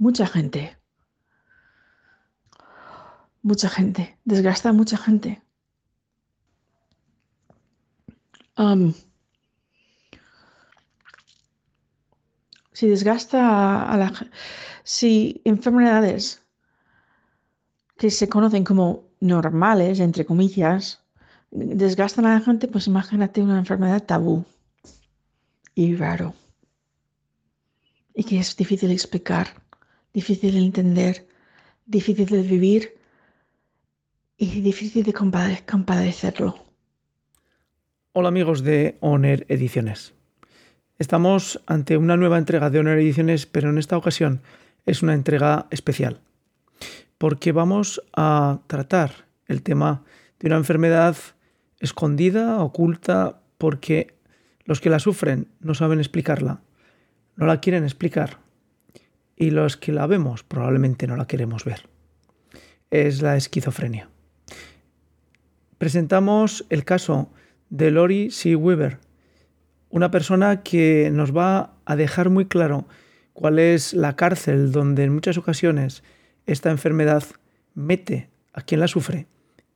mucha gente. Mucha gente. Desgasta a mucha gente. Am, si desgasta a la ge- si enfermedades que se conocen como normales, entre comillas, desgastan a la gente, pues imagínate una enfermedad tabú y raro. Y que es difícil explicar, difícil de entender, difícil de vivir y difícil de compade- compadecerlo. Hola amigos de Honor Ediciones. Estamos ante una nueva entrega de Honor Ediciones, pero en esta ocasión es una entrega especial, porque vamos a tratar el tema de una enfermedad escondida, oculta, porque los que la sufren no saben explicarla, no la quieren explicar, y los que la vemos probablemente no la queremos ver. Es la esquizofrenia. Presentamos el caso de Lori C. Weaver, una persona que nos va a dejar muy claro cuál es la cárcel donde en muchas ocasiones esta enfermedad mete a quien la sufre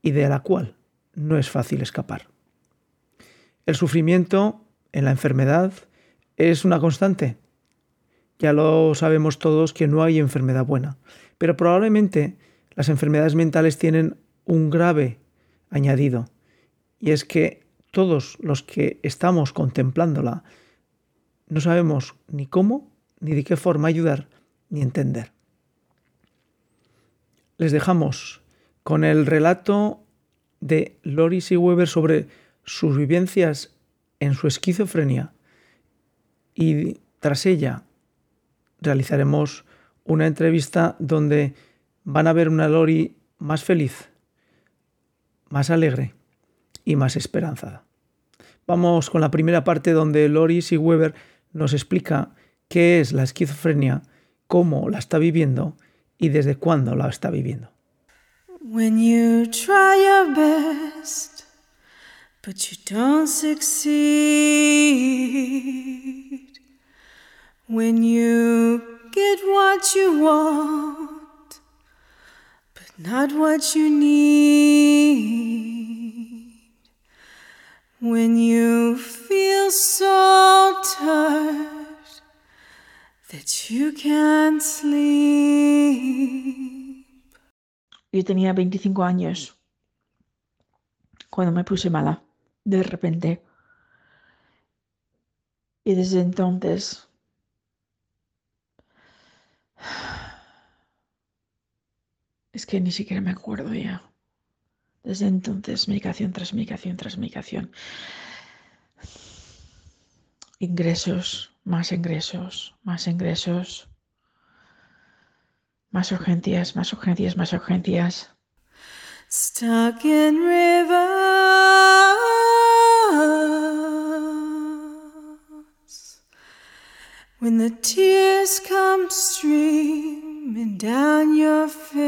y de la cual no es fácil escapar. El sufrimiento en la enfermedad es una constante. Ya lo sabemos todos que no hay enfermedad buena, pero probablemente las enfermedades mentales tienen un grave añadido, y es que todos los que estamos contemplándola no sabemos ni cómo, ni de qué forma ayudar, ni entender. Les dejamos con el relato de Lori C. Weber sobre sus vivencias en su esquizofrenia y tras ella realizaremos una entrevista donde van a ver una Lori más feliz, más alegre y más esperanzada. Vamos con la primera parte donde Lori C. Weber nos explica qué es la esquizofrenia, cómo la está viviendo y desde cuándo la está viviendo. When you get what you want, but not what you need. When you feel so tired that you can't sleep. Yo tenía 25 años cuando me puse mala, de repente. Y desde entonces es que ni siquiera me acuerdo ya. Desde entonces, medicación tras medicación tras medicación. Ingresos, más ingresos, más ingresos. Más urgencias, más urgencias, más urgencias. Stuck in rivers. When the tears come streaming down your face,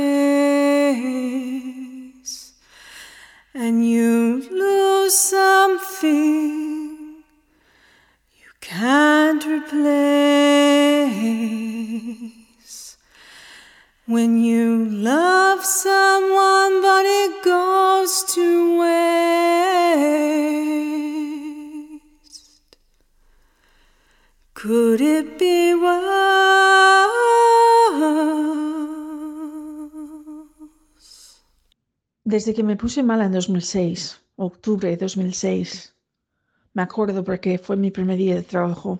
and you lose something you can't replace. When you love someone, but it goes to waste. Desde que me puse mala en 2006, octubre de 2006, me acuerdo porque fue mi primer día de trabajo.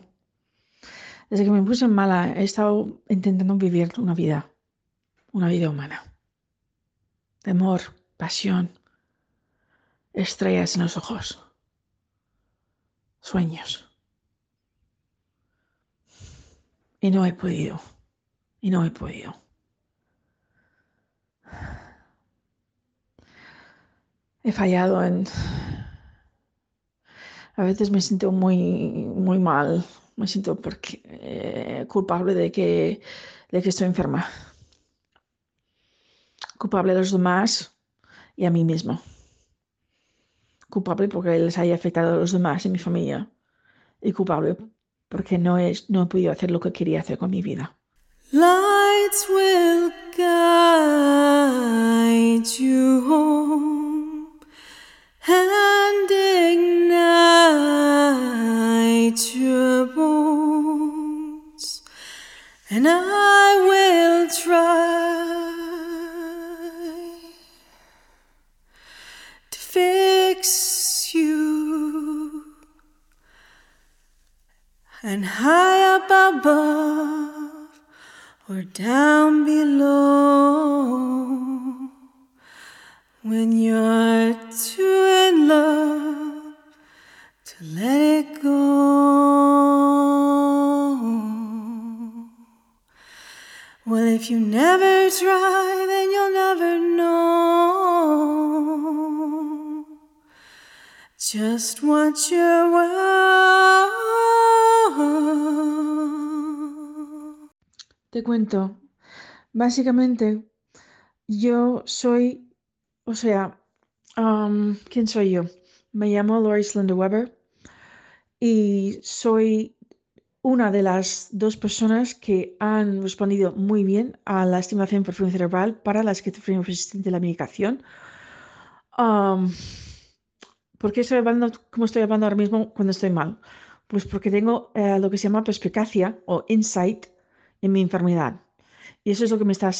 Desde que me puse mala he estado intentando vivir una vida, una vida humana. De amor, pasión, estrellas en los ojos, sueños. Y no he podido, y no he podido. He fallado en... A veces me siento muy, muy mal, me siento porque, eh, culpable de que, de que estoy enferma. Culpable a los demás y a mí mismo. Culpable porque les haya afectado a los demás y mi familia. Y culpable porque no, es, no he podido hacer lo que quería hacer con mi vida. Lights will guide you home and ignite your bones, and I will try And high up above or down below, when you're too in love to let it go. Well, if you never try, then you'll never know just what you're worth. Te cuento. Básicamente, yo soy, o sea, ¿quién soy yo? Me llamo Lori Slender Weber y soy una de las dos personas que han respondido muy bien a la estimulación por flujo cerebral para la esquizofrenia resistente a la medicación. ¿Por qué estoy hablando como estoy hablando ahora mismo cuando estoy mal? Pues porque tengo eh, lo que se llama perspicacia o insight mi enfermedad. Y eso es lo que me está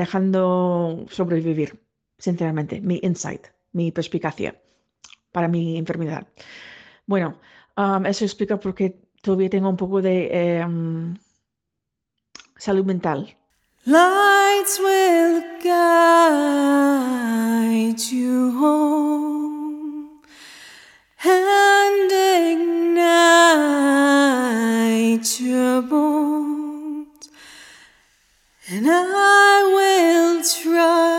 dejando sobrevivir, sinceramente, mi insight, mi perspicacia para mi enfermedad. Bueno, eso explica por qué todavía tengo un poco de em, salud mental. Lights will home and I will try,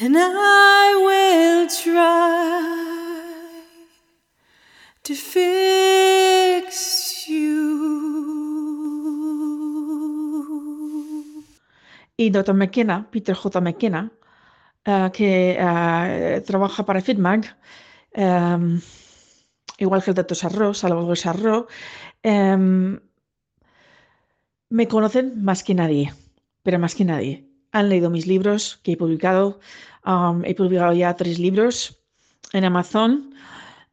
and I will try to fix you. Y Dr. McKenna, Peter J. McKenna, eh, que eh, trabaja para FitMag, em, igual que el Dr. Sarro, Salvador Sarro, em, me conocen más que nadie, pero más que nadie. Han leído mis libros que he publicado. he publicado ya tres libros en Amazon.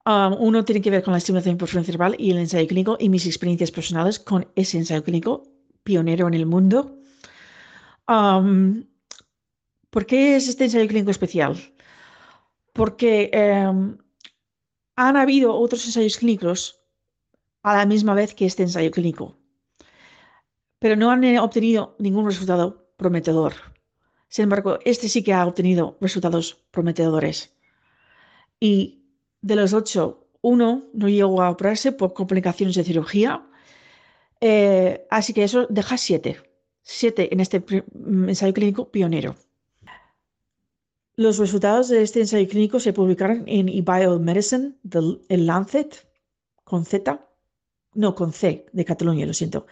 Uno tiene que ver con la estimulación por flujo cerebral y el ensayo clínico y mis experiencias personales con ese ensayo clínico pionero en el mundo. ¿Por qué es este ensayo clínico especial? Porque em, han habido otros ensayos clínicos a la misma vez que este ensayo clínico, pero no han eh, obtenido ningún resultado prometedor. Sin embargo, este sí que ha obtenido resultados prometedores. Y de los ocho, uno no llegó a operarse por complicaciones de cirugía. Eh, así que eso deja siete. Siete en este mm, ensayo clínico pionero. Los resultados de este ensayo clínico se publicaron en eBiomedicine, el Lancet, con Z, no, con C, de Cataluña, lo siento.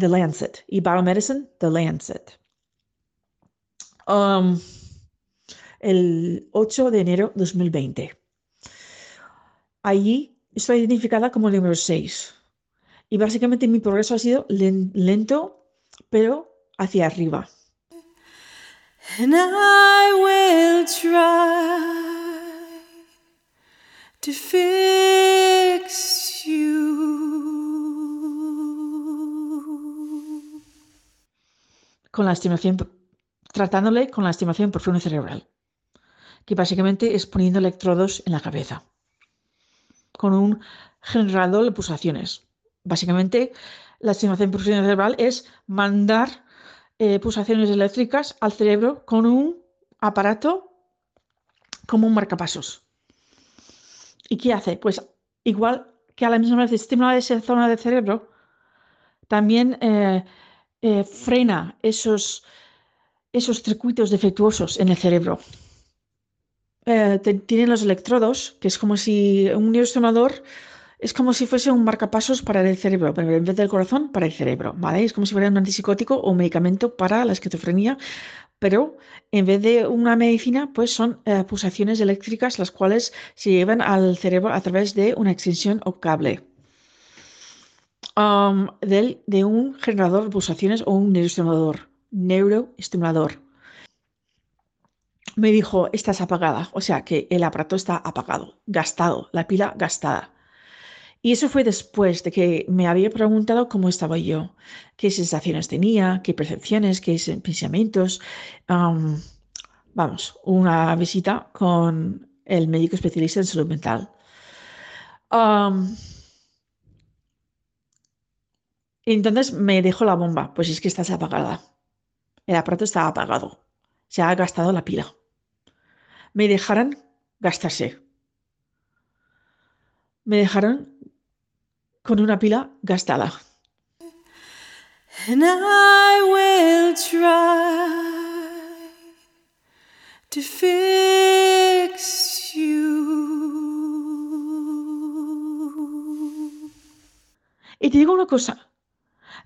The Lancet, eBiomedicine, The Lancet. Um, el 8 de enero de 2020. Allí estoy identificada como el número 6. Y básicamente mi progreso ha sido len- lento, pero hacia arriba. And I will try to fix you. con la estimación, tratándole con la estimación por flujo cerebral, que básicamente es poniendo electrodos en la cabeza, con un generador de pulsaciones. Básicamente, la estimación por flujo cerebral es mandar eh, pulsaciones eléctricas al cerebro con un aparato como un marcapasos. ¿Y qué hace? Pues igual que a la misma vez estimula esa zona del cerebro, también eh, eh, frena esos, esos circuitos defectuosos en el cerebro. Tienen los electrodos, que es como si un neuroestimulador es como si fuese un marcapasos para el cerebro, pero en vez del corazón, para el cerebro, ¿vale? Es como si fuera un antipsicótico o un medicamento para la esquizofrenia, pero en vez de una medicina, pues son eh, pulsaciones eléctricas las cuales se llevan al cerebro a través de una extensión o cable. um, del- de un generador de pulsaciones o un neuroestimulador. Neuroestimulador. Me dijo, estás apagada. O sea que el aparato está apagado, gastado, la pila gastada. Y eso fue después de que me había preguntado cómo estaba yo, qué sensaciones tenía, qué percepciones, qué pensamientos. Vamos, una visita con el médico especialista en salud mental. Entonces me dejó la bomba, pues es que estás apagada. El aparato está apagado. Se ha gastado la pila. Me dejaron gastarse. Me dejaron con una pila gastada. And I will try to fix you. Y te digo una cosa,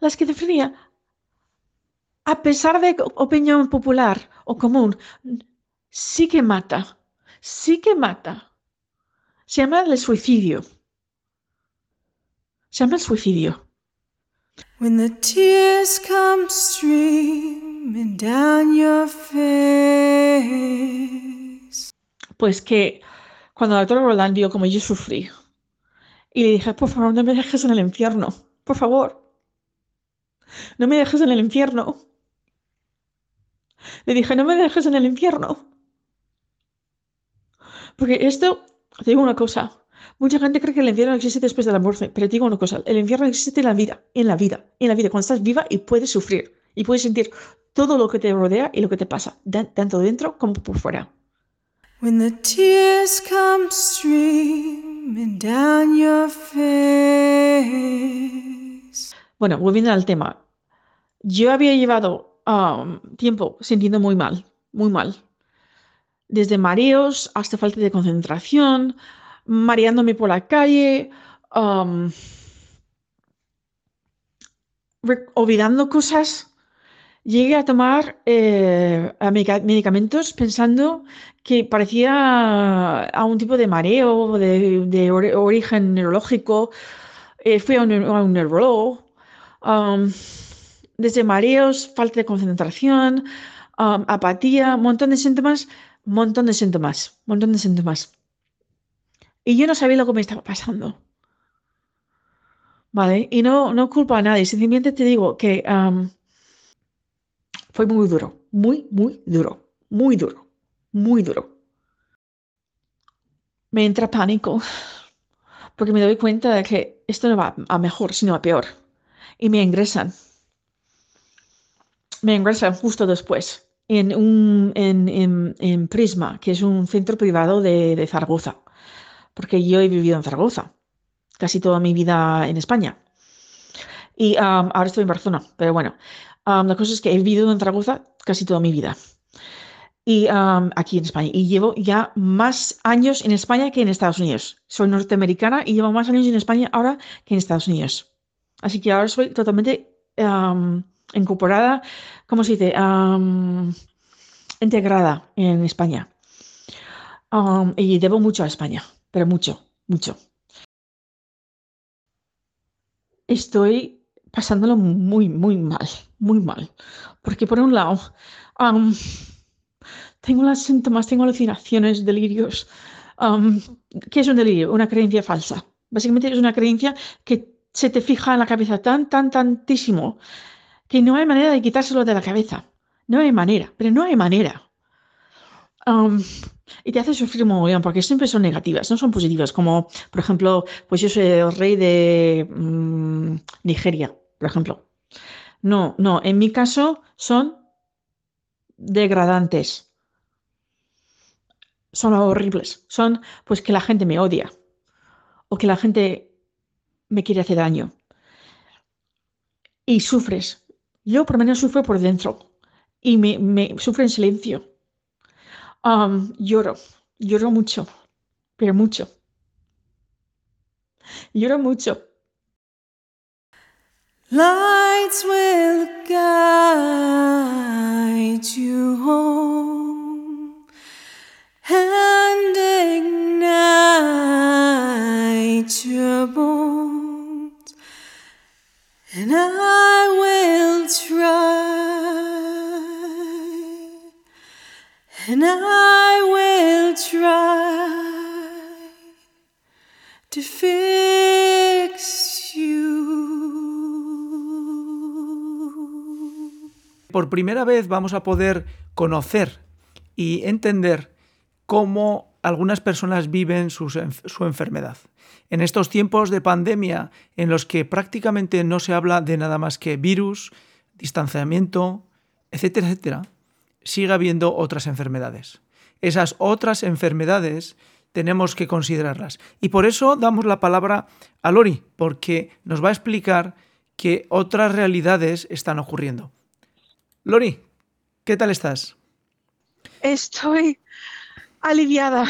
la esquizofrenia, a pesar de opinión popular o común, sí que mata, sí que mata. Se llama el suicidio. Se llama el suicidio. When the tears come streaming down your face. Pues que cuando la doctora Roland vio como yo sufrí, y le dije, por favor, no me dejes en el infierno, por favor, no me dejes en el infierno. Le dije, no me dejes en el infierno. Porque esto, te digo una cosa, mucha gente cree que el infierno existe después de la muerte, pero te digo una cosa, el infierno existe en la vida, en la vida, en la vida, cuando estás viva y puedes sufrir, y puedes sentir todo lo que te rodea y lo que te pasa, tanto dentro como por fuera. When the tears come streaming down your face. Bueno, volviendo al tema. Yo había llevado um, tiempo sintiendo muy mal, muy mal. Desde mareos hasta falta de concentración, mareándome por la calle, um, olvidando cosas. Llegué a tomar eh, medicamentos pensando que parecía a un tipo de mareo de, de ori- origen neurológico. Eh, fui a un, a neurólogo. um, desde mareos, falta de concentración, um, apatía, montón de síntomas, montón de síntomas, montón de síntomas. Y yo no sabía lo que me estaba pasando. ¿Vale? Y no, no culpo a nadie, simplemente te digo que um, fue muy duro, muy, muy duro, muy duro, muy duro. Me entra pánico porque me doy cuenta de que esto no va a mejor, sino a peor. Y me ingresan. Me ingresan justo después en, un, en, en- en Prisma, que es un centro privado de, de Zaragoza. Porque yo he vivido en Zaragoza casi toda mi vida en España. Y um, ahora estoy en Barcelona, pero bueno, la cosa es que he vivido en Zaragoza casi toda mi vida. Y aquí en España. Y llevo ya más años en España que en Estados Unidos. Soy norteamericana y llevo más años en España ahora que en Estados Unidos. Así que ahora soy totalmente incorporada, ¿cómo se dice? Integrada en España. Y debo mucho a España, pero mucho, mucho. Estoy pasándolo muy, muy mal, muy mal. Porque por un lado, tengo los síntomas, tengo alucinaciones, delirios. ¿qué es un delirio? Una creencia falsa. Básicamente es una creencia que se te fija en la cabeza tan, tan, tantísimo que no hay manera de quitárselo de la cabeza. No hay manera, pero no hay manera. Y te hace sufrir un mogollón porque siempre son negativas, no son positivas. Como, por ejemplo, pues yo soy el rey de mm, Nigeria, por ejemplo. No, no, en mi caso son degradantes. Son horribles. Son pues que la gente me odia o que la gente me quiere hacer daño. Y sufres. Yo por lo menos sufro por dentro y me sufro en silencio. Um, lloro, lloro mucho, pero mucho. Lloro mucho. Lights will guide you home and ignite your bones. and I will try, Por primera vez vamos a poder conocer y entender cómo algunas personas viven su, su enfermedad. En estos tiempos de pandemia en los que prácticamente no se habla de nada más que virus, distanciamiento, etcétera, etcétera, sigue habiendo otras enfermedades. Esas otras enfermedades tenemos que considerarlas. Y por eso damos la palabra a Lori, porque nos va a explicar que otras realidades están ocurriendo. Lori, ¿qué tal estás? Estoy aliviada.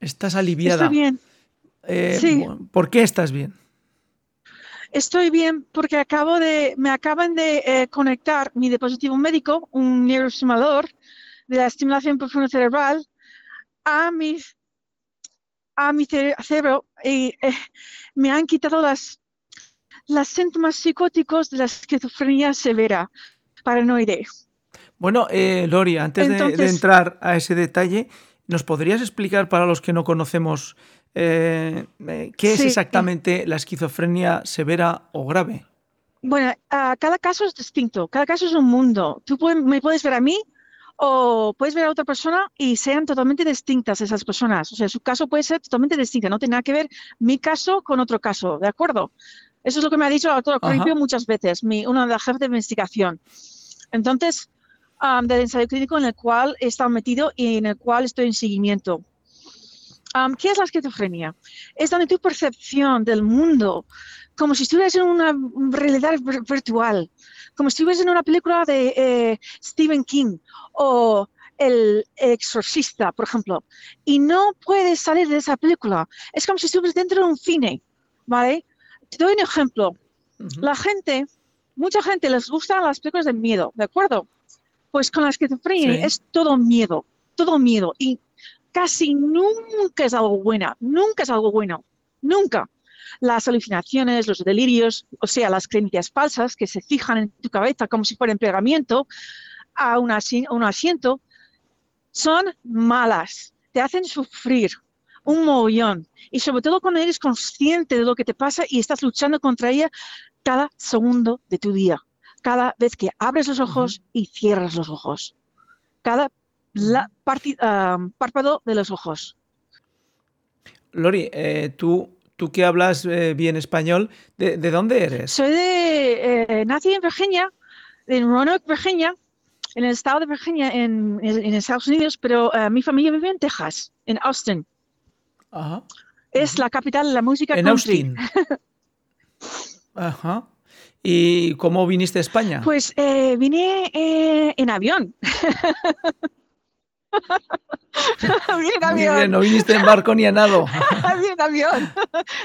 Estás aliviada. Estoy bien. Eh, Sí. ¿Por qué estás bien? Estoy bien porque acabo de, me acaban de eh, conectar mi dispositivo médico, un neuroestimulador de la estimulación profunda cerebral, a mi, a mi cere- cerebro y eh, me han quitado las, las síntomas psicóticos de la esquizofrenia severa, paranoide. Bueno, eh, Lori, antes de- entrar a ese detalle, ¿nos podrías explicar para los que no conocemos eh, qué es Sí. exactamente la esquizofrenia severa o grave? Bueno, cada caso es distinto, cada caso es un mundo. Tú me puedes ver a mí o puedes ver a otra persona y sean totalmente distintas esas personas. O sea, su caso puede ser totalmente distinto, no tiene nada que ver mi caso con otro caso, ¿de acuerdo? Eso es lo que me ha dicho el doctor. Corripio muchas veces, mi, una de las jefes de investigación. Entonces, ah, del ensayo clínico en el cual he estado metido y en el cual estoy en seguimiento. Am, ¿Qué es la esquizofrenia? Es donde tu percepción del mundo, como si estuvieras en una realidad vir- virtual, como si estuvieras en una película de eh, Stephen King o El Exorcista, por ejemplo, y no puedes salir de esa película. Es como si estuvieras dentro de un cine, ¿vale? Te doy un ejemplo. La gente, mucha gente les gustan las películas de miedo, ¿de acuerdo? Pues con la esquizofrenia Sí. es todo miedo, todo miedo. Y casi nunca es algo bueno, nunca es algo bueno, nunca. Las alucinaciones, los delirios, o sea, las creencias falsas que se fijan en tu cabeza como si fuera en pegamiento a un, asi- un asiento, son malas, te hacen sufrir un mogollón. Y sobre todo cuando eres consciente de lo que te pasa y estás luchando contra ella cada segundo de tu día, cada vez que abres los ojos y cierras los ojos, cada la- párpado de los ojos. Lori, eh, tú, tú que hablas eh, bien español, ¿de, de dónde eres? Soy de, eh, nací en Virginia, en Roanoke, Virginia, en el estado de Virginia, en, en- en Estados Unidos, pero eh, mi familia vive en Texas, en Austin. Ajá. Es la capital de la música En country. Austin. Ajá. ¿Y cómo viniste a España? Pues eh, vine eh, en avión. bien, avión. no viniste en barco ni a nado. vine en avión.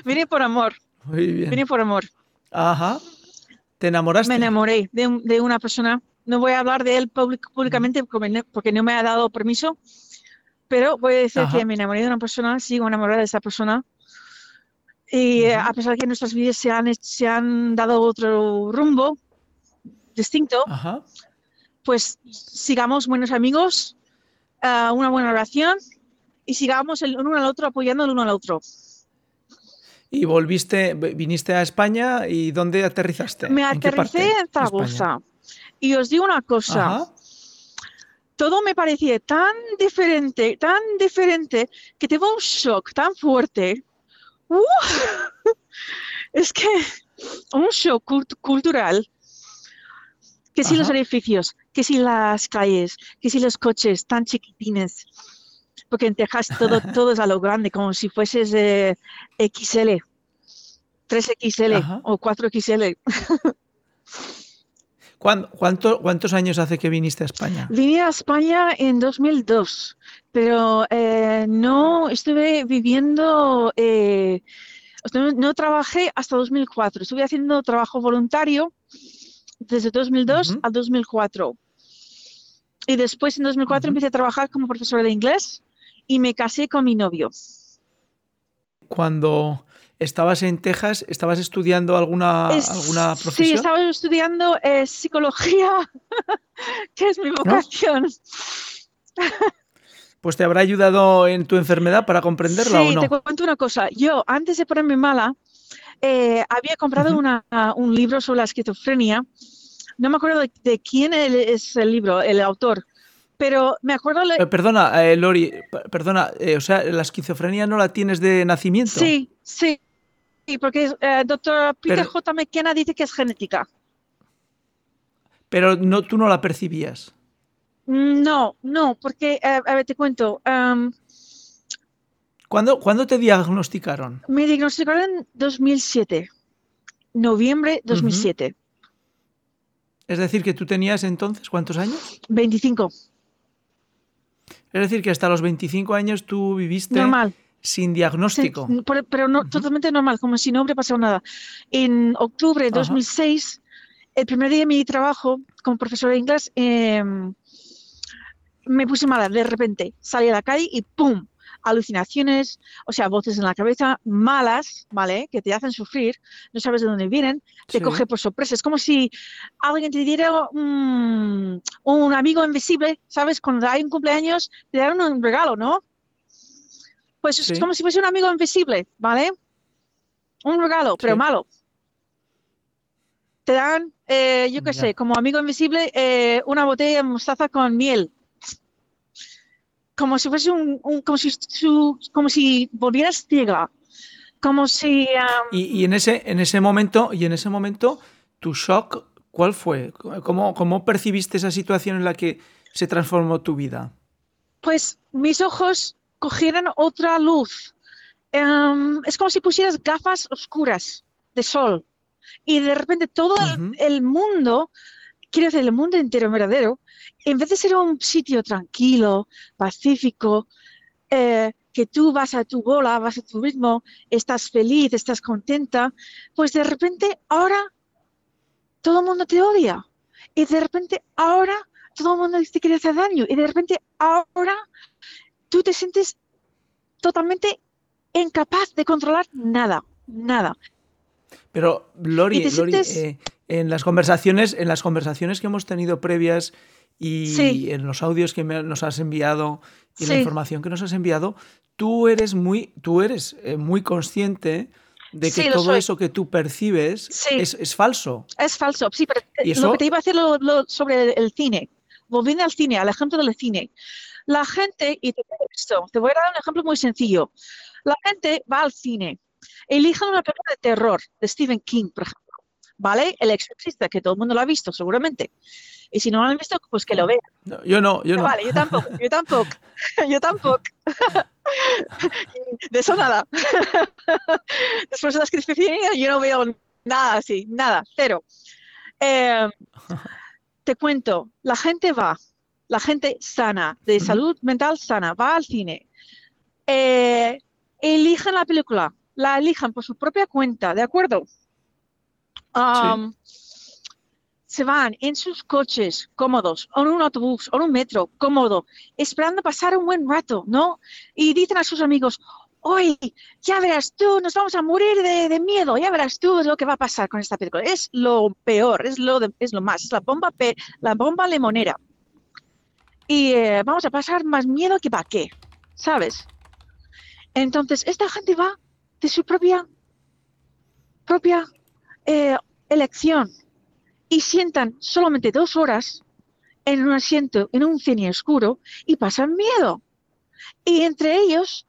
vine por amor. Muy bien. Vine por amor. Ajá. ¿Te enamoraste? Me enamoré de, un- de una persona. No voy a hablar de él públic- públicamente porque no- me ha dado permiso, pero voy a decir Ajá. que me enamoré de una persona, sigo enamorada de esa persona. Y eh, a pesar de que nuestras vidas se han, se han dado otro rumbo distinto, Ajá. pues sigamos buenos amigos, una buena relación y sigamos el uno al otro apoyando el uno al otro. Y volviste, viniste a España y ¿dónde aterrizaste? Me ¿En qué parte aterricé en? Zaragoza y os digo una cosa. Ajá. todo me parecía tan diferente, tan diferente, que tuvo un shock tan fuerte. ¡Uh! Es que un shock cult- cultural. Que si los Ajá. edificios, que si las calles, que si los coches tan chiquitines. Porque en Texas todo, todo es a lo grande, como si fueses eh, XL, 3XL Ajá. o 4XL. ¿Cuán- cuánto- ¿Cuántos años hace que viniste a España? Vine a España en 2002, pero eh, no estuve viviendo, eh, no trabajé hasta 2004. Estuve haciendo trabajo voluntario desde 2002 Ujú. a 2004. Y después en 2004 Ujú. empecé a trabajar como profesora de inglés y me casé con mi novio. Cuando estabas en Texas, estabas estudiando alguna, Es- alguna Sí, profesión. estaba estudiando eh, psicología, que es mi vocación. Pues te habrá ayudado en tu enfermedad para comprenderla Sí, o no. te cuento una cosa. Yo, antes de ponerme mala, eh, había comprado una- un libro sobre la esquizofrenia. No me acuerdo de, de quién es el libro, el autor, pero me acuerdo... le- Eh, perdona, eh, Lori, perdona, eh, o sea, la esquizofrenia no la tienes de nacimiento. Sí, sí, sí, porque el doctor Peter Pero- J. McKenna dice que es genética. Pero no, tú no la percibías. No, no, porque, a ver, te cuento, ¿Cuándo, cuándo te diagnosticaron? me diagnosticaron en 2007, noviembre 2007, Es decir, que tú tenías entonces, ¿cuántos años? 25, Es decir, que hasta los 25 años tú viviste normal. sin diagnóstico. pero no, totalmente normal, como si no hubiera pasado nada. En octubre de Ajá. 2006, el primer día de mi trabajo como profesora de inglés, em, me puse mala de repente. Salí a la calle y ¡pum! Alucinaciones, o sea, voces en la cabeza malas, ¿vale? Que te hacen sufrir, no sabes de dónde vienen, te Sí. coge por sorpresa. Es como si alguien te diera mm, un amigo invisible, ¿sabes? Cuando hay un cumpleaños, te dan un regalo, ¿no? Pues Sí. es como si fuese un amigo invisible, ¿vale? Un regalo, pero Sí. malo. Te dan, eh, yo qué sé, como amigo invisible, eh, una botella de mostaza con miel. Como si fuese un, un- como si, su- como si volvieras ciega. Como si, ah, Y, y en ese, en ese momento, y en ese momento, tu shock, ¿cuál fue? ¿Cómo, cómo percibiste esa situación en la que se transformó tu vida? pues mis ojos cogieron otra luz. Em, es como si pusieras gafas oscuras de sol y de repente todo el- Ujú. el mundo, quiero decir, el mundo entero verdadero, en vez de ser un sitio tranquilo, pacífico, eh, que tú vas a tu bola, vas a tu ritmo, estás feliz, estás contenta, pues de repente ahora todo el mundo te odia. Y de repente ahora todo el mundo te quiere hacer daño. Y de repente ahora tú te sientes totalmente incapaz de controlar nada, nada. Pero Lori, Lori, sientes- eh, en las conversaciones, en las conversaciones que hemos tenido previas y Sí. en los audios que me- nos has enviado y la información que nos has enviado, tú eres muy, tú eres eh, muy consciente de que Sí, todo soy. eso que tú percibes es, es falso. Es falso, sí, pero ¿Y eso? lo que te iba a decir lo- lo- sobre el, cine, volviendo al cine, al ejemplo del cine. La gente, y te, esto, te voy a dar un ejemplo muy sencillo. La gente va al cine, elige una película de terror de Stephen King, por ejemplo, ¿vale? El exorcista, que todo el mundo lo ha visto, seguramente. Y si no lo han visto, pues que lo vean. No, yo no, yo no. Vale, yo tampoco, yo tampoco, yo tampoco. De eso nada. Después de la esquizofrenia yo no veo nada así, nada, cero. Eh, te cuento, la gente va, la gente sana, de salud mental sana, va al cine, eh, eligen la película, la elijan por su propia cuenta, ¿de acuerdo? Se van en sus coches cómodos, o en un autobús, o en un metro cómodo, esperando pasar un buen rato, ¿no? Y dicen a sus amigos, hoy, ya verás tú, nos vamos a morir de, de miedo, ya verás tú lo que va a pasar con esta película. Es lo peor, es lo, de- es lo más, es la bomba, la bomba limonera. Y eh, vamos a pasar más miedo que para qué, ¿sabes? Entonces, esta gente va de su propia, propia eh, elección y sientan solamente dos horas en un asiento, en un cine oscuro y pasan miedo. Y entre ellos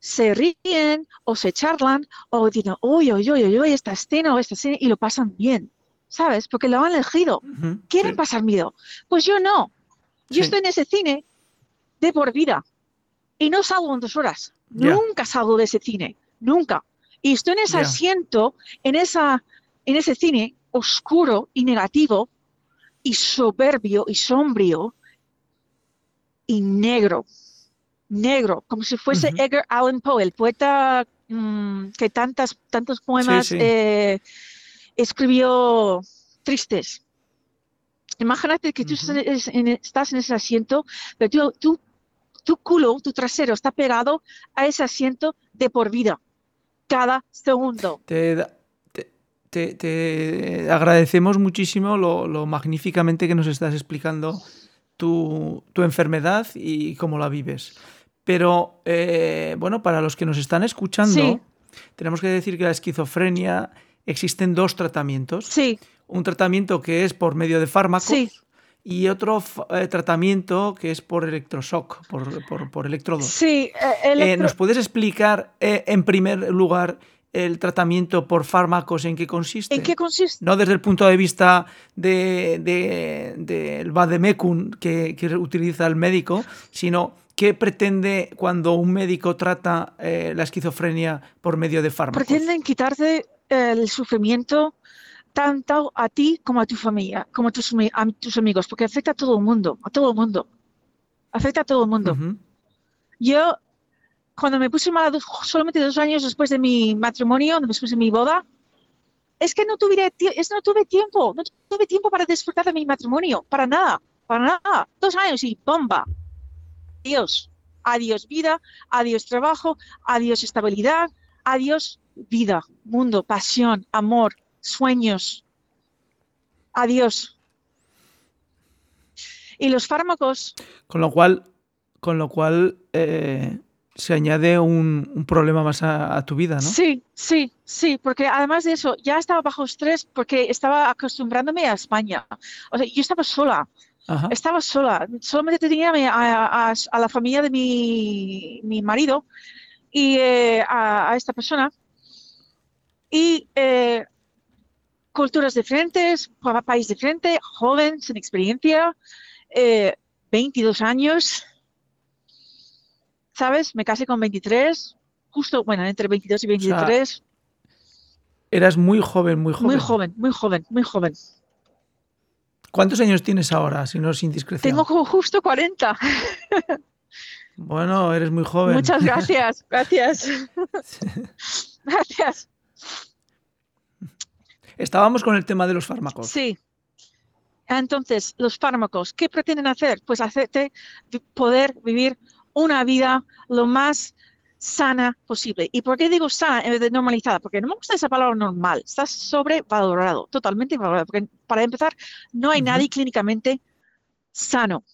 se ríen o se charlan o dicen, uy, uy, uy, uy, uy, esta escena o esta escena y lo pasan bien, ¿sabes? Porque lo han elegido. ¿Quieren sí. pasar miedo? Pues yo no. Yo Sí. estoy en ese cine de por vida y no salgo en dos horas. Nunca salgo de ese cine, nunca. Y estoy en ese asiento, en, esa, en ese cine oscuro y negativo y soberbio y sombrío y negro. Negro, como si fuese. Edgar Allan Poe, el poeta mm, que tantas, tantos poemas sí. eh, escribió tristes. Imagínate que tú estás en, estás en ese asiento, pero tú, tú- tu culo, tu trasero está pegado a ese asiento de por vida. Cada segundo. Te, da- te- te- te agradecemos muchísimo lo, lo magníficamente que nos estás explicando tu, tu enfermedad y cómo la vives. Pero, eh, bueno, para los que nos están escuchando, Sí. tenemos que decir que la esquizofrenia existen dos tratamientos. Sí, Un tratamiento que es por medio de fármacos Sí. Y otro eh, tratamiento que es por electroshock, por, por, por electrodos. sí. eh, Eh, ¿Nos puedes explicar, en primer lugar, el tratamiento por fármacos en qué consiste? ¿En qué consiste? No desde el punto de vista del de, vademecum que, que utiliza el médico, sino qué pretende cuando un médico trata la esquizofrenia por medio de fármacos. Pretenden quitarte eh, el sufrimiento tanto a ti como a tu familia, como a tus, ami- a tus amigos, porque afecta a todo el mundo, a todo el mundo. Afecta a todo el mundo. Yo, cuando me puse mala dos- solamente dos años después de mi matrimonio, después de mi boda, es que no tie- es, no tuve tiempo, no tuve tiempo para disfrutar de mi matrimonio, para nada, para nada. Dos años y bomba. Adiós. Adiós vida, adiós trabajo, adiós estabilidad, adiós vida, mundo, pasión, amor, sueños. Adiós. Y los fármacos Con lo cual, con lo cual eh, se añade un, un problema más a, a tu vida, ¿no? Sí, sí, sí, porque además de eso, ya estaba bajo estrés porque estaba acostumbrándome a España. O sea, yo estaba sola, Ajá. estaba sola. Solamente tenía a, la familia de mi, mi marido y eh, a, a esta persona. Y eh, culturas diferentes, pa- país diferente, joven, sin experiencia, eh, 22 años. ¿Sabes? Me casé con 23, justo, bueno, entre 22 y sea, 23. Eras muy joven, muy joven. Muy joven, muy joven, muy joven. ¿Cuántos años tienes ahora, si no es indiscreción? Tengo ju- justo 40. Bueno, eres muy joven. Muchas gracias, gracias. Gracias. Estábamos con el tema de los fármacos. Sí. Entonces, los fármacos, ¿qué pretenden hacer? Pues hacerte poder vivir una vida lo más sana posible. ¿Y por qué digo sana en vez de normalizada? Porque no me gusta esa palabra normal. Está sobrevalorado, totalmente valorado. Porque para empezar, no hay nadie clínicamente sano,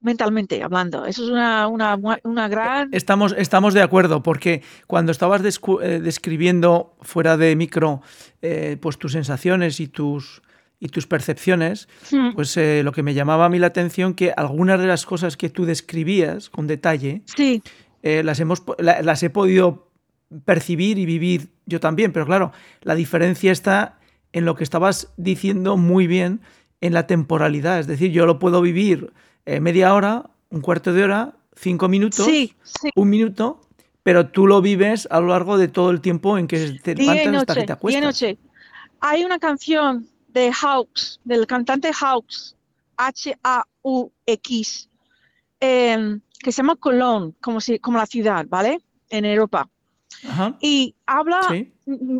mentalmente hablando. Eso es una, una, una gran... Estamos, estamos de acuerdo, porque cuando estabas eh, describiendo fuera de micro eh, pues tus sensaciones y tus, y tus percepciones, Hmm, pues eh, lo que me llamaba a mí la atención que algunas de las cosas que tú describías con detalle Sí, eh, las, hemos, la- las he podido percibir y vivir yo también, pero claro, la diferencia está en lo que estabas diciendo muy bien en la temporalidad, es decir, yo lo puedo vivir eh, media hora, un cuarto de hora, cinco minutos, sí, sí. un minuto, pero tú lo vives a lo largo de todo el tiempo en que te levantas hasta que te acuestas. noche. Hay una canción de Hawks, del cantante Hawks, H-A-U-X, em, que se llama Cologne, como, si, como la ciudad, ¿vale? En Europa. Ajá, Y habla, sí.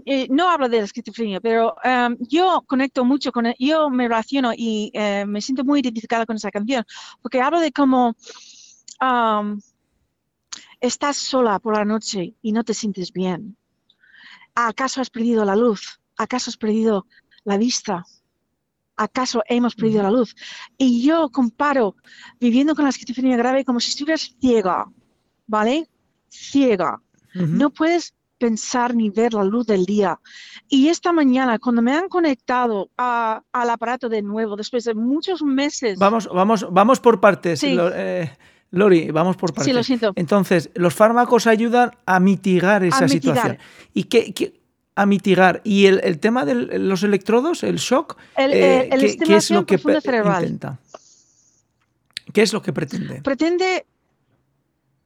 eh, no habla de la esquizofrenia, pero em, yo conecto mucho con, yo me relaciono y eh, me siento muy identificada con esa canción, porque habla de cómo estás sola por la noche y no te sientes bien. ¿Acaso has perdido la luz? ¿Acaso has perdido la vista? ¿Acaso hemos perdido la luz? Y yo comparo viviendo con la esquizofrenia grave como si estuvieras ciega, ¿vale? Ciega. No puedes pensar ni ver la luz del día. Y esta mañana, cuando me han conectado a- al aparato de nuevo, después de muchos meses, Vamos, vamos, vamos por partes, Sí. Lo- eh, Lori, vamos por partes. sí, lo siento. Entonces, los fármacos ayudan a mitigar esa mitigar. situación. ¿Y qué, qué- a mitigar? ¿Y el, el tema de los electrodos, el shock? El, eh, eh, el ¿qué, qué es lo que cerebral intenta? ¿Qué es lo que pretende? pretende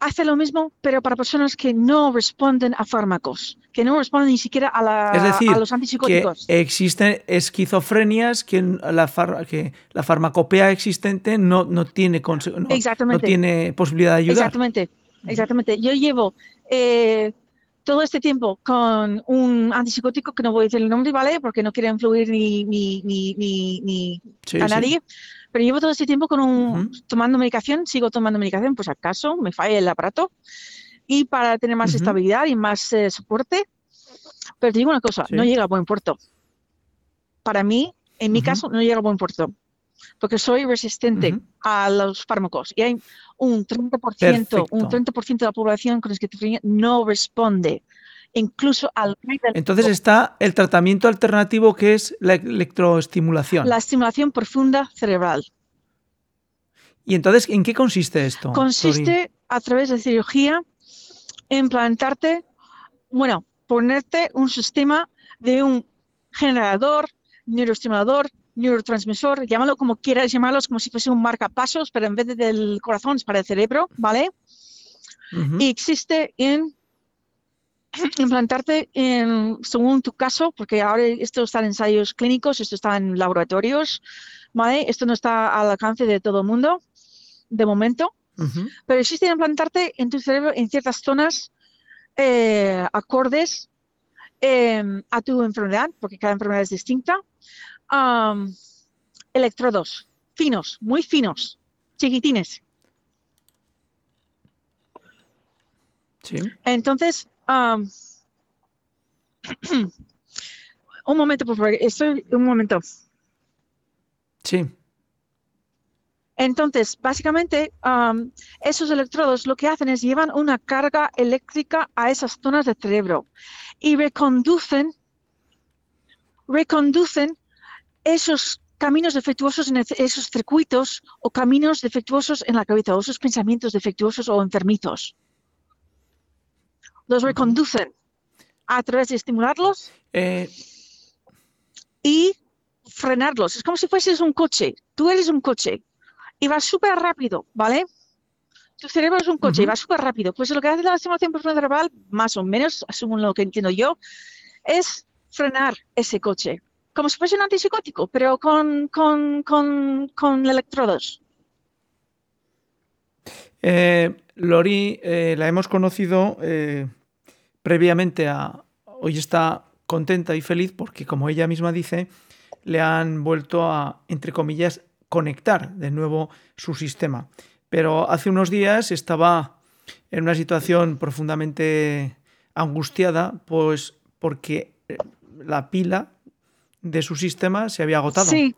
hacer lo mismo, pero para personas que no responden a fármacos, que no responden ni siquiera a, la- Es decir, a los que antipsicóticos. existen esquizofrenias que la, far- que la farmacopea existente no, no, tiene, no, no Exactamente. tiene posibilidad de ayudar. Exactamente, exactamente. Yo llevo eh, todo este tiempo con un antipsicótico que no voy a decir el nombre, ¿vale? Porque no quiero influir ni, ni, ni, ni, ni Sí, a sí. Pero llevo todo este tiempo con un, Ujú. tomando medicación, sigo tomando medicación, pues acaso me falla el aparato. Y para tener más Ujú. estabilidad y más eh, soporte. Pero te digo una cosa, Sí. no llega a buen puerto. Para mí, en mi Ujú. caso, no llega a buen puerto. Porque soy resistente a los fármacos. Y hay un 30%, un Perfecto. 30% de la población con esquizofrenia no responde. Incluso al Entonces está el tratamiento alternativo que es la electroestimulación. la estimulación profunda cerebral. ¿Y entonces en qué consiste esto? Consiste a través de cirugía implantarte, bueno, ponerte un sistema de un generador, neuroestimulador, neurotransmisor, llámalo como quieras llamarlos, como si fuese un marcapasos, pero en vez de del corazón es para el cerebro, ¿vale? Y existe en implantarte en, según tu caso, porque ahora esto está en ensayos clínicos, esto está en laboratorios, ¿vale? Esto no está al alcance de todo el mundo, de momento. Pero existe implantarte en tu cerebro en ciertas zonas eh, acordes eh, a tu enfermedad, porque cada enfermedad es distinta. am, electrodos finos, muy finos, chiquitines. Sí. Entonces, am, un momento, por favor, estoy, un momento. Sí. Entonces, básicamente, am, esos electrodos lo que hacen es llevan una carga eléctrica a esas zonas del cerebro y reconducen, reconducen esos caminos defectuosos en esos circuitos o caminos defectuosos en la cabeza o esos pensamientos defectuosos o enfermizos. Los reconducen a través de estimularlos Eh, y frenarlos. Es como si fueses un coche. Tú eres un coche y vas súper rápido, ¿vale? Tu cerebro es un coche y va súper rápido. Pues lo que hace la estimulación cerebral, más o menos, según lo que entiendo yo, es frenar ese coche. Como si fuese un antipsicótico, pero con, con, con, con electrodos. Eh, Lori eh, la hemos conocido eh, previamente a... Hoy está contenta y feliz porque, como ella misma dice, le han vuelto a, entre comillas, conectar de nuevo su sistema. Pero hace unos días estaba en una situación profundamente angustiada, pues porque la pila de su sistema se había agotado Sí,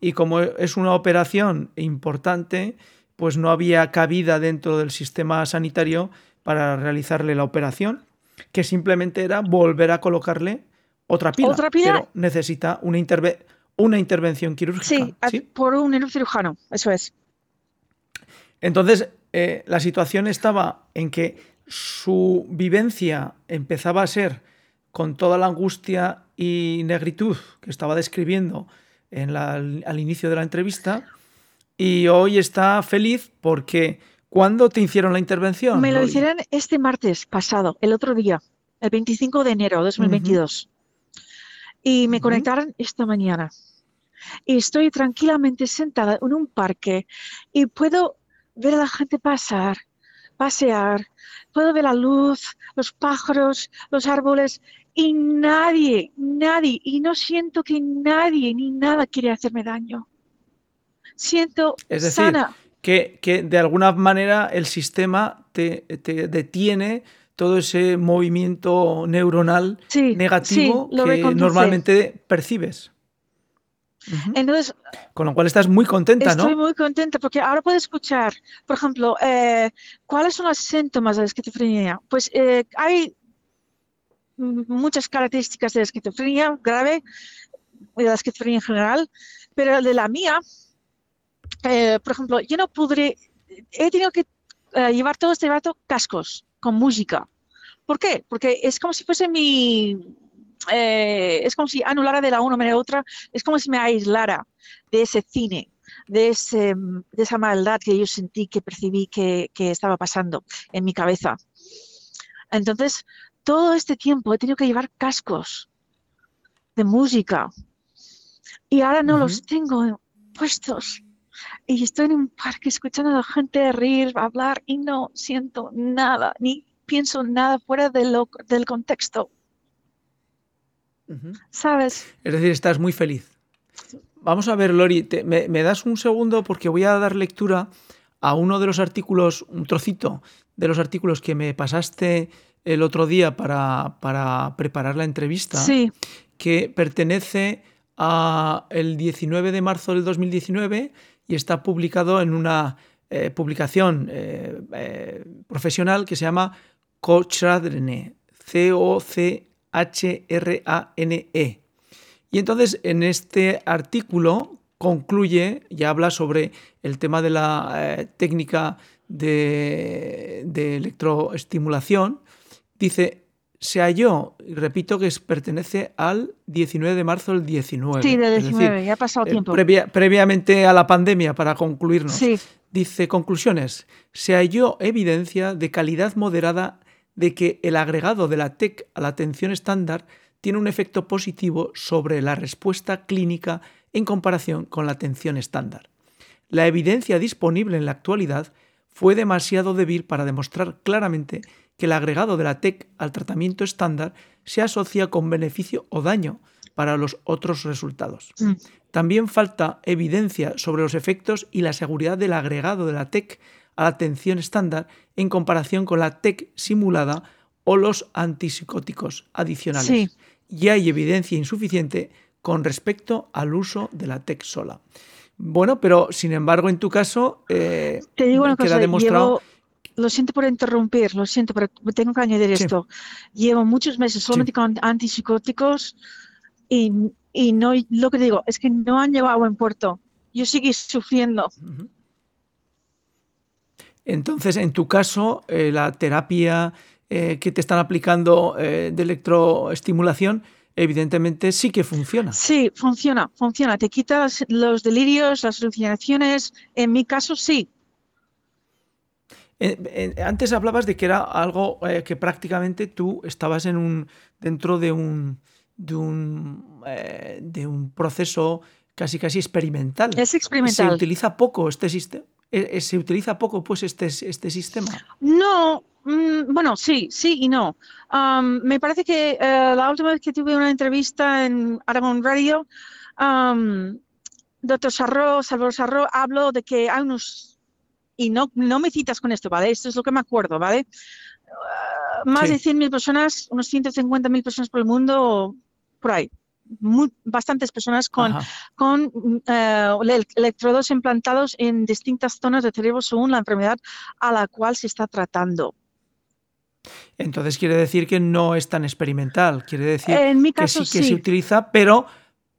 y como es una operación importante, pues no había cabida dentro del sistema sanitario para realizarle la operación, que simplemente era volver a colocarle otra pila. ¿Otra pila? Pero necesita una, interve- una intervención quirúrgica. sí, por un neurocirujano, eso es. Entonces, eh, la situación estaba en que su vivencia empezaba a ser con toda la angustia y negritud que estaba describiendo en la- al inicio de la entrevista, y hoy está feliz porque ¿cuándo te hicieron la intervención? Me lo hicieron este martes pasado, el otro día, el 25 de enero de 2022. Y me conectaron esta mañana. Y estoy tranquilamente sentada en un parque y puedo ver a la gente pasar, pasear, puedo ver la luz, los pájaros, los árboles y nadie, nadie, y no siento que nadie ni nada quiere hacerme daño. Siento Es decir, sana. que, que de alguna manera el sistema te, te detiene todo ese movimiento neuronal Sí, negativo sí, lo que normalmente percibes. Entonces, Con lo cual estás muy contenta, Estoy ¿no? muy contenta porque ahora puedo escuchar, por ejemplo, eh, cuáles son los síntomas de la esquizofrenia. Pues eh, hay muchas características de la esquizofrenia grave, de la esquizofrenia en general, pero de la mía, eh, por ejemplo, yo no podré, he tenido que eh, llevar todo este rato cascos con música. ¿Por qué? Porque es como si fuese mi, eh, es como si anulara de la una manera a otra, es como si me aislara de ese cine, de, ese, de esa maldad que yo sentí, que percibí que, que estaba pasando en mi cabeza. Entonces, todo este tiempo he tenido que llevar cascos de música y ahora no los tengo puestos. Y estoy en un parque escuchando a la gente reír, hablar y no siento nada, ni pienso nada fuera de lo, del contexto. ¿sabes? Es decir, estás muy feliz. Vamos a ver, Lori, te- me, me das un segundo porque voy a dar lectura a uno de los artículos, un trocito de los artículos que me pasaste el otro día para, para preparar la entrevista, Sí, que pertenece a el 19 de marzo del 2019 y está publicado en una eh, publicación eh, eh, profesional que se llama Cochrane, C-O-C-H-R-A-N-E. Y entonces en este artículo concluye y habla sobre el tema de la técnica de electroestimulación. Dice, se halló, y repito que es- pertenece al 19 de marzo del 19. sí, de es decir, 19, ya ha pasado eh, tiempo. previa- previamente a la pandemia, para concluirnos. Sí, Dice, conclusiones. Se halló evidencia de calidad moderada de que el agregado de la TEC a la atención estándar tiene un efecto positivo sobre la respuesta clínica en comparación con la atención estándar. La evidencia disponible en la actualidad fue demasiado débil para demostrar claramente que el agregado de la TEC al tratamiento estándar se asocia con beneficio o daño para los otros resultados. Mm. También falta evidencia sobre los efectos y la seguridad del agregado de la TEC a la atención estándar en comparación con la TEC simulada o los antipsicóticos adicionales. Sí. Y hay evidencia insuficiente con respecto al uso de la TEC sola. Bueno, pero sin embargo, en tu caso, eh, te digo una queda cosa, demostrado. llevo, lo siento por interrumpir, lo siento, pero tengo que añadir Sí. esto. Llevo muchos meses solamente con antipsicóticos y, y no, lo que digo es que no han llegado a buen puerto. Yo sigo sufriendo. Entonces, en tu caso, eh, la terapia eh, que te están aplicando eh, de electroestimulación, evidentemente sí que funciona. Sí, funciona, funciona. Te quita las- los delirios, las alucinaciones. En mi caso, sí. Eh, eh, antes hablabas de que era algo eh, que prácticamente tú estabas en un dentro de un de un de un proceso casi casi experimental. Es Se experimental. utiliza poco este sistema. se utiliza poco pues este este sistema. No, mm, bueno, sí, sí y no. Me parece que la última vez que tuve una entrevista en Aragón Radio, am, doctor Sarro, Salvador Sarro, habló de que hay unos, y no, no me citas con esto, ¿vale? Esto es lo que me acuerdo, ¿vale? Ah, más Sí. de 100.000 personas, unos 150.000 personas por el mundo, por ahí. Muy, bastantes personas con Ajá. con eh, ele- electrodos implantados en distintas zonas del cerebro según la enfermedad a la cual se está tratando. Entonces quiere decir que no es tan experimental. Quiere decir En mi que caso, sí que se utiliza, pero,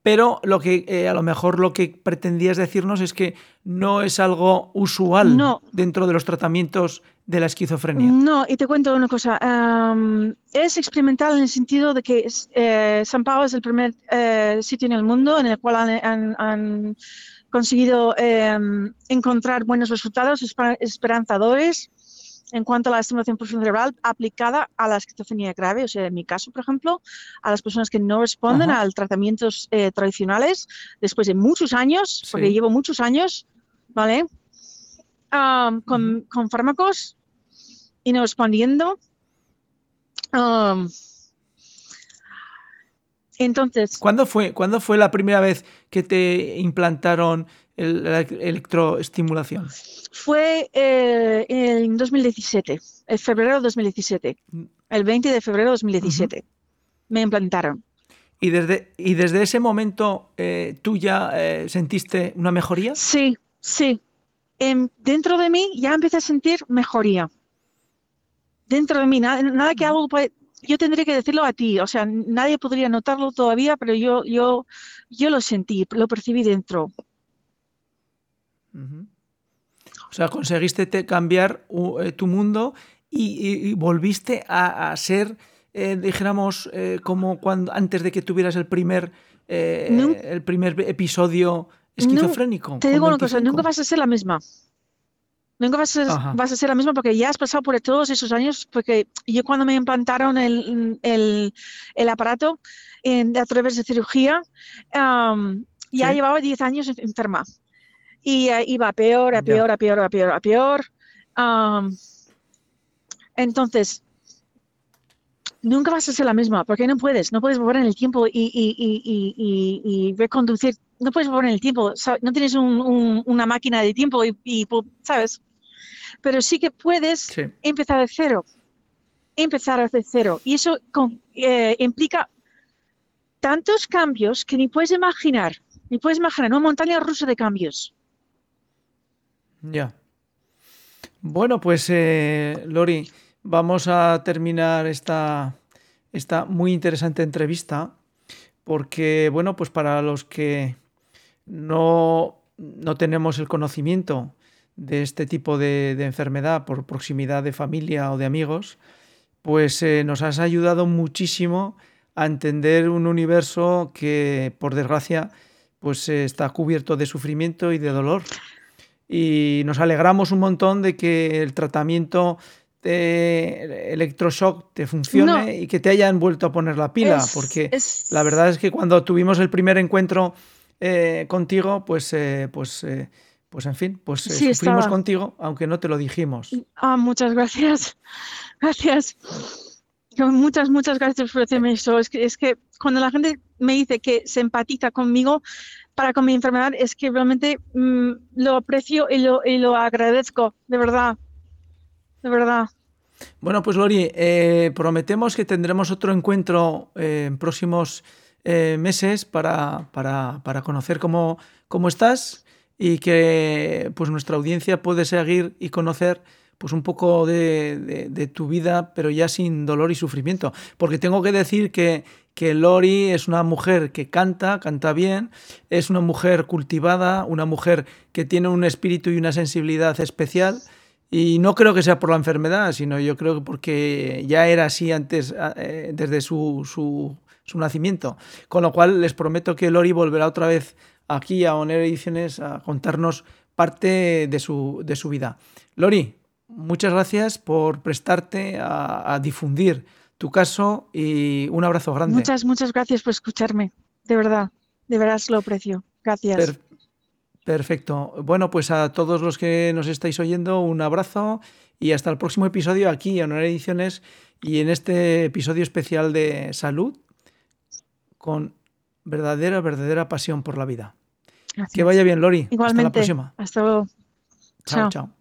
pero lo que eh, a lo mejor lo que pretendías decirnos es que no es algo usual No. dentro de los tratamientos de la esquizofrenia. No, y te cuento una cosa. am, es experimental en el sentido de que eh, San Pablo es el primer eh, sitio en el mundo en el cual han, han- han conseguido em, encontrar buenos resultados esper- esperanzadores en cuanto a la estimulación pulsión cerebral aplicada a la esquizofrenia grave. O sea, en mi caso, por ejemplo, a las personas que no responden Ajá. a tratamientos eh, tradicionales después de muchos años, porque llevo muchos años, ¿vale? Con, con fármacos y no respondiendo. Entonces, ¿Cuándo fue, ¿Cuándo fue la primera vez que te implantaron el- la electroestimulación? fue eh, en 2017, en febrero de 2017, Mm. el 20 de febrero de 2017, me implantaron. ¿Y desde, y desde ese momento eh, tú ya eh, sentiste una mejoría? Sí, sí. Em, dentro de mí ya empecé a sentir mejoría. Dentro de mí, nada, nada que algo puede- yo tendría que decirlo a ti, o sea, nadie podría notarlo todavía, pero yo, yo, yo lo sentí, lo percibí dentro. O sea, conseguiste te- cambiar eh, tu mundo y, y- y volviste a, a ser, eh, dijéramos, eh, como cuando antes de que tuvieras el primer, eh, el primer episodiio esquizofrénico. Te con digo una cosa, 25. nunca vas a ser la misma. Nunca vas a, Ajá. vas a ser la misma porque ya has pasado por todos esos años, porque yo cuando me implantaron el, el- el aparato en- a través de cirugía, ya Sí. llevaba 10 años en- enferma. Y eh, iba a peor, a peor, a peor, a peor, a peor. Am, entonces, nunca vas a ser la misma, porque no puedes, no puedes volver en el tiempo y, y- y- y- y- y reconducir, no puedes volver en el tiempo, sa- no tienes un- un- una máquina de tiempo y, y, ¿sabes? Pero sí que puedes Sí. empezar de cero, empezar desde cero. Y eso con- eh, implica tantos cambios que ni puedes imaginar. Ni puedes imaginar una montaña rusa de cambios. Ya. Bueno, pues eh, Lori, vamos a terminar esta, esta muy interesante entrevista porque, bueno, pues para los que no, no tenemos el conocimiento de este tipo de, de enfermedad por proximidad de familia o de amigos, pues eh, nos has ayudado muchísimo a entender un universo que, por desgracia, pues eh, está cubierto de sufrimiento y de dolor. Y nos alegramos un montón de que el tratamiento de electroshock te funcione No. y que te hayan vuelto a poner la pila, Es- porque es- la verdad es que cuando tuvimos el primer encuentro eh, contigo, pues, eh, pues, eh, pues en fin, pues Sí, sufrimos estaba. contigo, aunque no te lo dijimos. Ah, muchas gracias. Gracias. Muchas, muchas gracias por decirme eso. Es que, es que cuando la gente me dice que se empatiza conmigo para con mi enfermedad, es que realmente mm, lo aprecio y lo, y lo agradezco, de verdad. De verdad. Bueno, pues Lori, eh, prometemos que tendremos otro encuentro eh, en próximos eh, meses para, para- para conocer cómo, cómo estás y que pues nuestra audiencia puede seguir y conocer pues un poco de, de- de tu vida, pero ya sin dolor y sufrimiento. Porque tengo que decir que, que Lori es una mujer que canta, canta bien, es una mujer cultivada, una mujer que tiene un espíritu y una sensibilidad especial. Y no creo que sea por la enfermedad, sino yo creo que porque ya era así antes, eh, desde su, su- su nacimiento. Con lo cual les prometo que Lori volverá otra vez aquí a Oner Ediciones a contarnos parte de su, de su vida. Lori, muchas gracias por prestarte a, a difundir tu caso y un abrazo grande. Muchas, muchas gracias por escucharme. De verdad. De verdad lo aprecio. Gracias. Per- perfecto. Bueno, pues a todos los que nos estáis oyendo, un abrazo y hasta el próximo episodio aquí en Honor Ediciones y en este episodio especial de salud con verdadera, verdadera pasión por la vida. Gracias. Que vaya bien, Lori. Hasta la Igualmente. próxima. Hasta luego. Chao, Chao. chao.